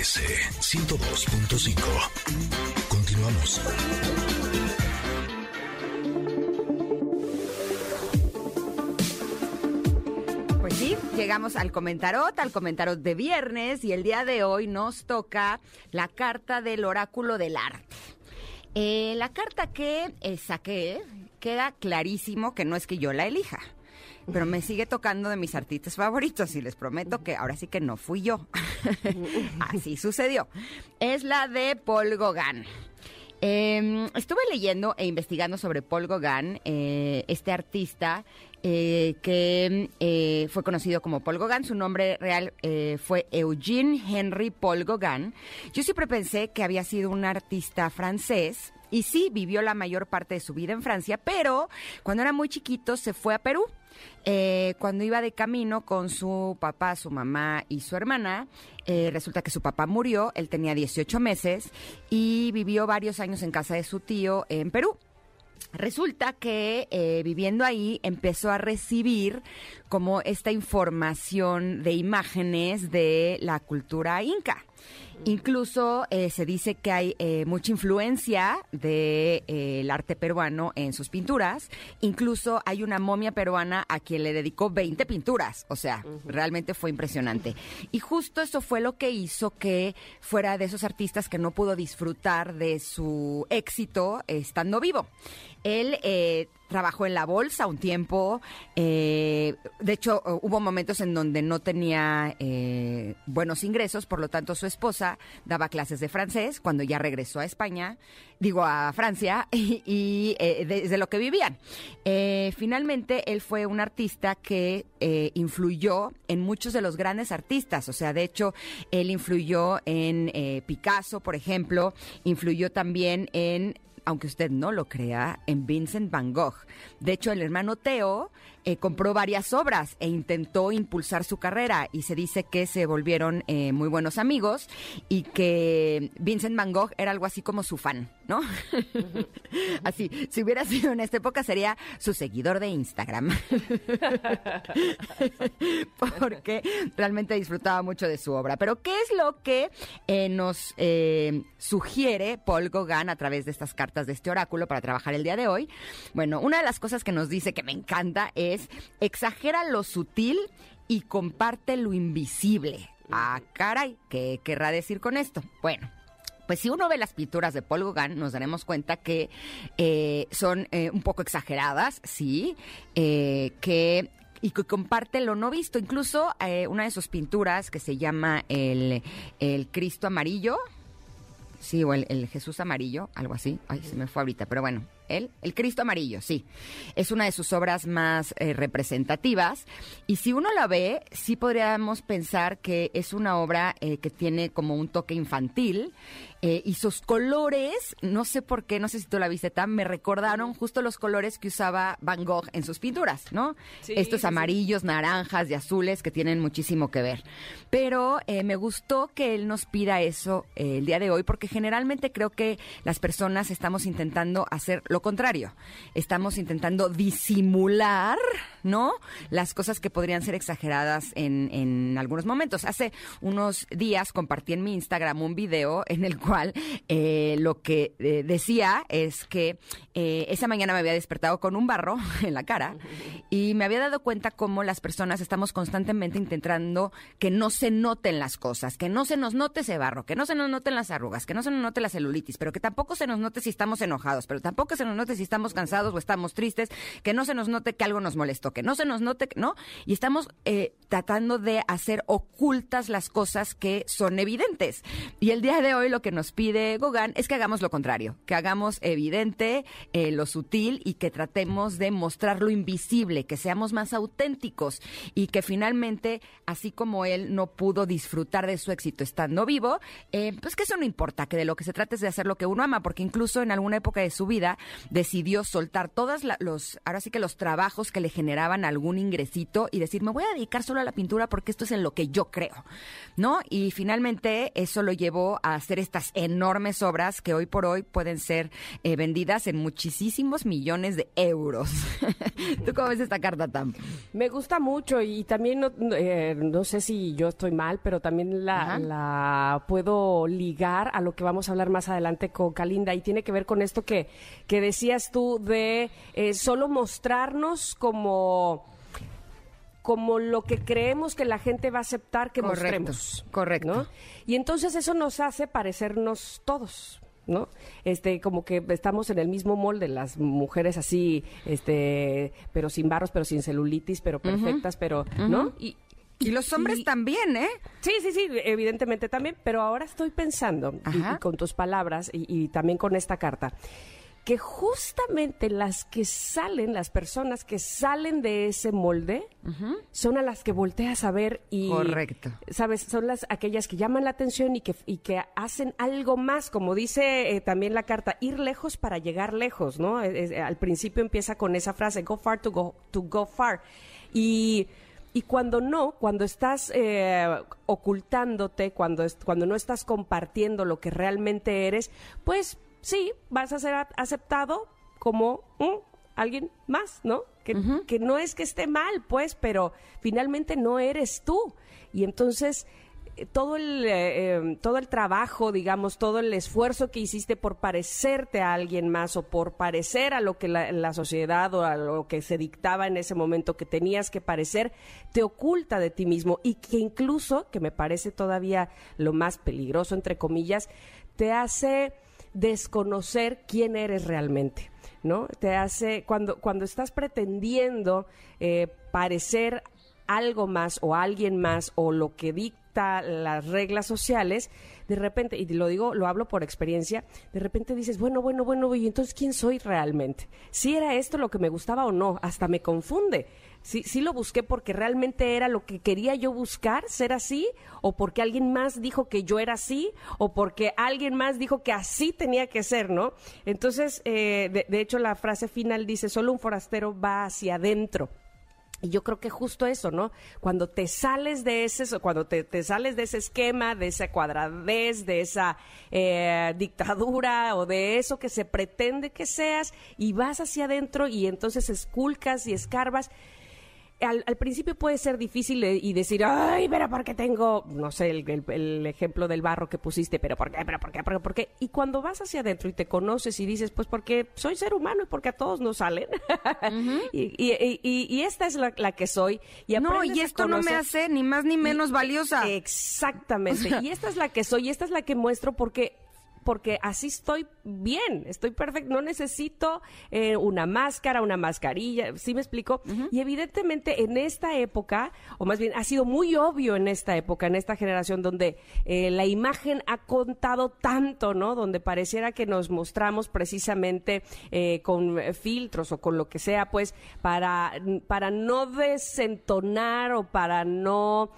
MBS 102.5. Continuamos. Pues sí, llegamos al comentarot, al comentarot de viernes y el día de hoy nos toca la carta del oráculo del arte. Eh, la carta que eh, saqué queda clarísimo que no es que yo la elija, pero me sigue tocando de mis artistas favoritos y les prometo que ahora sí que no fui yo. Así sucedió. Es la de Paul Gauguin. Eh, estuve leyendo e investigando sobre Paul Gauguin, eh, este artista eh, que eh, fue conocido como Paul Gauguin. Su nombre real eh, fue Eugene Henry Paul Gauguin. Yo siempre pensé que había sido un artista francés. Y sí, vivió la mayor parte de su vida en Francia, pero cuando era muy chiquito se fue a Perú. Eh, cuando iba de camino con su papá, su mamá y su hermana, eh, resulta que su papá murió, él tenía 18 meses y vivió varios años en casa de su tío en Perú. Resulta que eh, viviendo ahí empezó a recibir como esta información de imágenes de la cultura inca. Incluso eh, se dice que hay eh, mucha influencia del de, eh, el arte peruano en sus pinturas. Incluso hay una momia peruana a quien le dedicó 20 pinturas. O sea, uh -huh. realmente fue impresionante. Y justo eso fue lo que hizo que fuera de esos artistas que no pudo disfrutar de su éxito estando vivo. Él eh, trabajó en la bolsa un tiempo. Eh, de hecho, hubo momentos en donde no tenía eh, buenos ingresos, por lo tanto, su esposa daba clases de francés cuando ya regresó a España, digo a Francia, y, y eh, desde lo que vivían. Eh, finalmente, él fue un artista que eh, influyó en muchos de los grandes artistas. O sea, de hecho, él influyó en Picasso, por ejemplo, influyó también en aunque usted no lo crea, en Vincent Van Gogh. De hecho, el hermano Theo eh, compró varias obras e intentó impulsar su carrera y se dice que se volvieron eh, muy buenos amigos y que Vincent Van Gogh era algo así como su fan, ¿no? así, si hubiera sido en esta época sería su seguidor de Instagram. Porque realmente disfrutaba mucho de su obra. Pero ¿qué es lo que eh, nos sugiere Paul Gauguin a través de estas cartas de este oráculo para trabajar el día de hoy? Bueno, una de las cosas que nos dice que me encanta es exagera lo sutil y comparte lo invisible. Ah, caray, ¿qué querrá decir con esto? Bueno, pues si uno ve las pinturas de Paul Gauguin, nos daremos cuenta que eh, son eh, un poco exageradas, sí, eh, que y que comparte lo no visto. Incluso eh, una de sus pinturas que se llama el, el Cristo Amarillo, sí, o el, el, Jesús Amarillo, algo así, ay, se me fue ahorita, pero bueno, él, el Cristo Amarillo, sí, es una de sus obras más eh, representativas. Y si uno la ve, sí podríamos pensar que es una obra eh, que tiene como un toque infantil. Eh, y sus colores, no sé por qué, no sé si tú la viste tan, me recordaron justo los colores que usaba Van Gogh en sus pinturas, ¿no? Sí, Estos amarillos, sí. naranjas y azules que tienen muchísimo que ver. Pero eh, me gustó que él nos pida eso eh, el día de hoy, porque generalmente creo que las personas estamos intentando hacer lo contrario. Estamos intentando disimular, ¿no? Las cosas que podrían ser exageradas en, en algunos momentos. Hace unos días compartí en mi Instagram un video en el cual eh, lo que eh, decía es que eh, esa mañana me había despertado con un barro en la cara y me había dado cuenta cómo las personas estamos constantemente intentando que no se noten las cosas, que no se nos note ese barro, que no se nos noten las arrugas, que no se nos note la celulitis, pero que tampoco se nos note si estamos enojados, pero tampoco se nos note si estamos cansados o estamos tristes, que no se nos note que algo nos molestó, que no se nos note, ¿no? Y estamos tratando de hacer ocultas las cosas que son evidentes. Y el día de hoy lo que nos nos pide Gauguin es que hagamos lo contrario, que hagamos evidente eh, lo sutil y que tratemos de mostrar lo invisible, que seamos más auténticos y que finalmente, así como él no pudo disfrutar de su éxito estando vivo, eh, pues que eso no importa, que de lo que se trata es de hacer lo que uno ama, porque incluso en alguna época de su vida decidió soltar todos los, ahora sí que los trabajos que le generaban algún ingresito y decir, me voy a dedicar solo a la pintura porque esto es en lo que yo creo, ¿no? Y finalmente eso lo llevó a hacer estas estas enormes obras que hoy por hoy pueden ser eh, vendidas en muchísimos millones de euros. ¿Tú cómo ves esta carta, Tam? Me gusta mucho y también no, eh, no sé si yo estoy mal, pero también la, la, puedo ligar a lo que vamos a hablar más adelante con Kalinda y tiene que ver con esto que, que decías tú de eh, solo mostrarnos como como lo que creemos que la gente va a aceptar que correcto, mostremos. Correcto. Y entonces eso nos hace parecernos todos. ¿no? Este, como que estamos en el mismo molde, las mujeres así, este, pero sin barros, pero sin celulitis, pero perfectas, pero, ¿no? Y, y los hombres también, ¿eh? Sí, sí, sí, evidentemente también, pero ahora estoy pensando, y, con tus palabras, y, y también con esta carta, que justamente las que salen, las personas que salen de ese molde, son a las que volteas a ver y... Correcto. ¿Sabes? Son las aquellas que llaman la atención y que, y que hacen algo más, como dice eh, también la carta, ir lejos para llegar lejos, ¿no? al principio empieza con esa frase, go far to go, to go far. Y... Y cuando no, cuando estás eh, ocultándote, cuando, cuando no estás compartiendo lo que realmente eres, pues sí, vas a ser aceptado como alguien más, ¿no? Que, que, no es que esté mal, pues, pero finalmente no eres tú. Y entonces eh, todo el, eh, em, todo el trabajo, digamos, todo el esfuerzo que hiciste por parecerte a alguien más o por parecer a lo que la, la, sociedad o a lo que se dictaba en ese momento que tenías que parecer, te oculta de ti mismo y que incluso, que me parece todavía lo más peligroso, entre comillas, te hace desconocer quién eres realmente. ¿No? Te hace, cuando, cuando estás pretendiendo eh, parecer algo más o alguien más o lo que dicta las reglas sociales, de repente, y lo digo, lo hablo por experiencia, de repente dices, bueno, bueno, bueno, y entonces, ¿quién soy realmente? Si era esto lo que me gustaba o no, hasta me confunde sí, sí lo busqué porque realmente era lo que quería yo buscar, ser así, o porque alguien más dijo que yo era así, o porque alguien más dijo que así tenía que ser, ¿no? Entonces, eh, de hecho, la frase final dice, solo un forastero va hacia adentro. Y yo creo que justo eso, ¿no? Cuando te sales de ese, cuando te, sales de ese esquema, de esa cuadradez, de esa eh, dictadura o de eso que se pretende que seas y vas hacia adentro y entonces esculcas y escarbas al, principio puede ser difícil y decir, ay, pero ¿por qué tengo, no sé, el, ejemplo del barro que pusiste, pero ¿por qué, pero por qué, pero por qué? Y cuando vas hacia adentro y te conoces y dices, pues porque soy ser humano y porque a todos nos salen. y, esta es la, que soy. Y no, y esto no me hace ni más ni menos valiosa. Exactamente. y esta es la que soy y esta es la que muestro porque porque así estoy bien, estoy perfecto, no necesito eh, una máscara, una mascarilla, ¿sí me explico? Y evidentemente en esta época, o más bien ha sido muy obvio en esta época, en esta generación donde eh, la imagen ha contado tanto, ¿no? Donde pareciera que nos mostramos precisamente eh, con filtros o con lo que sea, pues para, para no desentonar o para no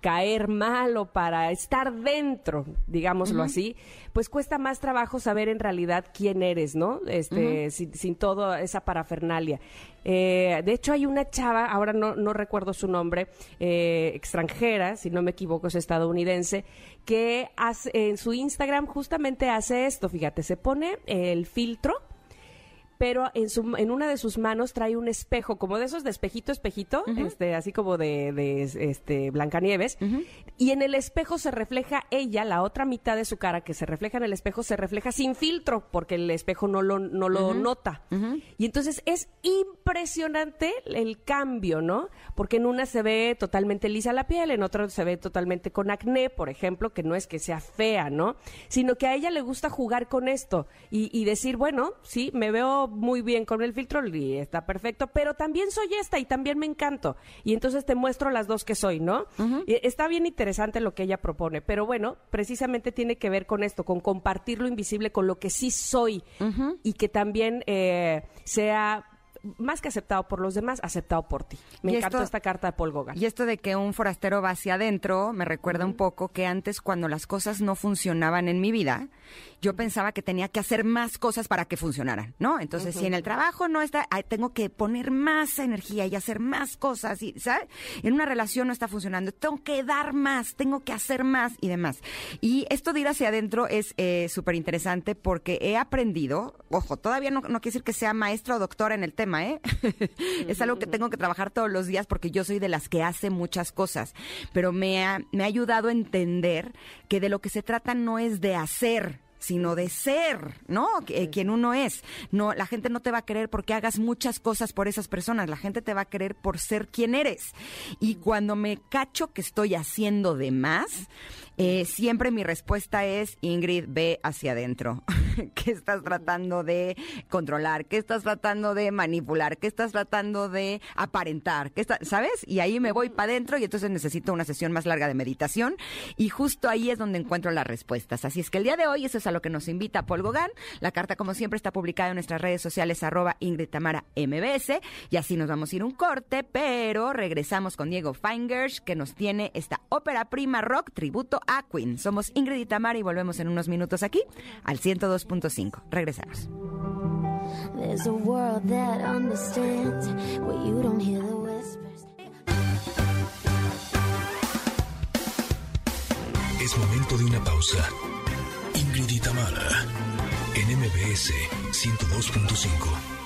caer mal o para estar dentro, digámoslo así, pues cuesta más trabajo saber en realidad quién eres, ¿no? Este, sin, sin toda esa parafernalia. Eh, de hecho, hay una chava, ahora no, no recuerdo su nombre, eh, extranjera, si no me equivoco, es estadounidense, que hace, en su Instagram justamente hace esto, fíjate, se pone el filtro pero en, su, en una de sus manos trae un espejo, como de esos de espejito, espejito, este, así como de, de este, Blancanieves, y en el espejo se refleja ella, la otra mitad de su cara que se refleja en el espejo, se refleja sin filtro, porque el espejo no lo, no lo nota. Y entonces es impresionante el cambio, ¿no? Porque en una se ve totalmente lisa la piel, en otra se ve totalmente con acné, por ejemplo, que no es que sea fea, ¿no? Sino que a ella le gusta jugar con esto y, y decir, bueno, sí, me veo muy bien con el filtro y está perfecto, pero también soy esta y también me encanto. Y entonces te muestro las dos que soy, ¿no? Está bien interesante lo que ella propone, pero bueno, precisamente tiene que ver con esto, con compartir lo invisible con lo que sí soy y que también eh, sea más que aceptado por los demás, aceptado por ti. Me encantó esto- esta carta de Paul Gauguin. Y esto de que un forastero va hacia adentro me recuerda un poco que antes cuando las cosas no funcionaban en mi vida, yo pensaba que tenía que hacer más cosas para que funcionaran, ¿no? Entonces, si en el trabajo no está, tengo que poner más energía y hacer más cosas, y, ¿sabes? En una relación no está funcionando, tengo que dar más, tengo que hacer más y demás. Y esto de ir hacia adentro es eh, súper interesante porque he aprendido, ojo, todavía no, no quiere decir que sea maestra o doctora en el tema, ¿eh? es algo que tengo que trabajar todos los días porque yo soy de las que hace muchas cosas, pero me ha, me ha ayudado a entender que de lo que se trata no es de hacer, sino de ser, ¿no? Eh, quien uno es. No, la gente no te va a querer porque hagas muchas cosas por esas personas. La gente te va a querer por ser quien eres. Y cuando me cacho que estoy haciendo de más, eh, siempre mi respuesta es, Ingrid, ve hacia adentro. ¿Qué estás tratando de controlar? ¿Qué estás tratando de manipular? ¿Qué estás tratando de aparentar? ¿Qué está- ¿Sabes? Y ahí me voy para adentro y entonces necesito una sesión más larga de meditación. Y justo ahí es donde encuentro las respuestas. Así es que el día de hoy eso es a lo que nos invita Paul Gauguin. La carta, como siempre, está publicada en nuestras redes sociales, arroba Ingrid Tamara MBS. Y así nos vamos a ir un corte, pero regresamos con Diego Feingersh, que nos tiene esta ópera prima rock tributo a Queen. Somos Ingrid y Tamara y volvemos en unos minutos aquí al 102.5. Regresamos. There's a world that understands where you don't hear the whispers. Es momento de una pausa. Ingrid y en MBS 102.5.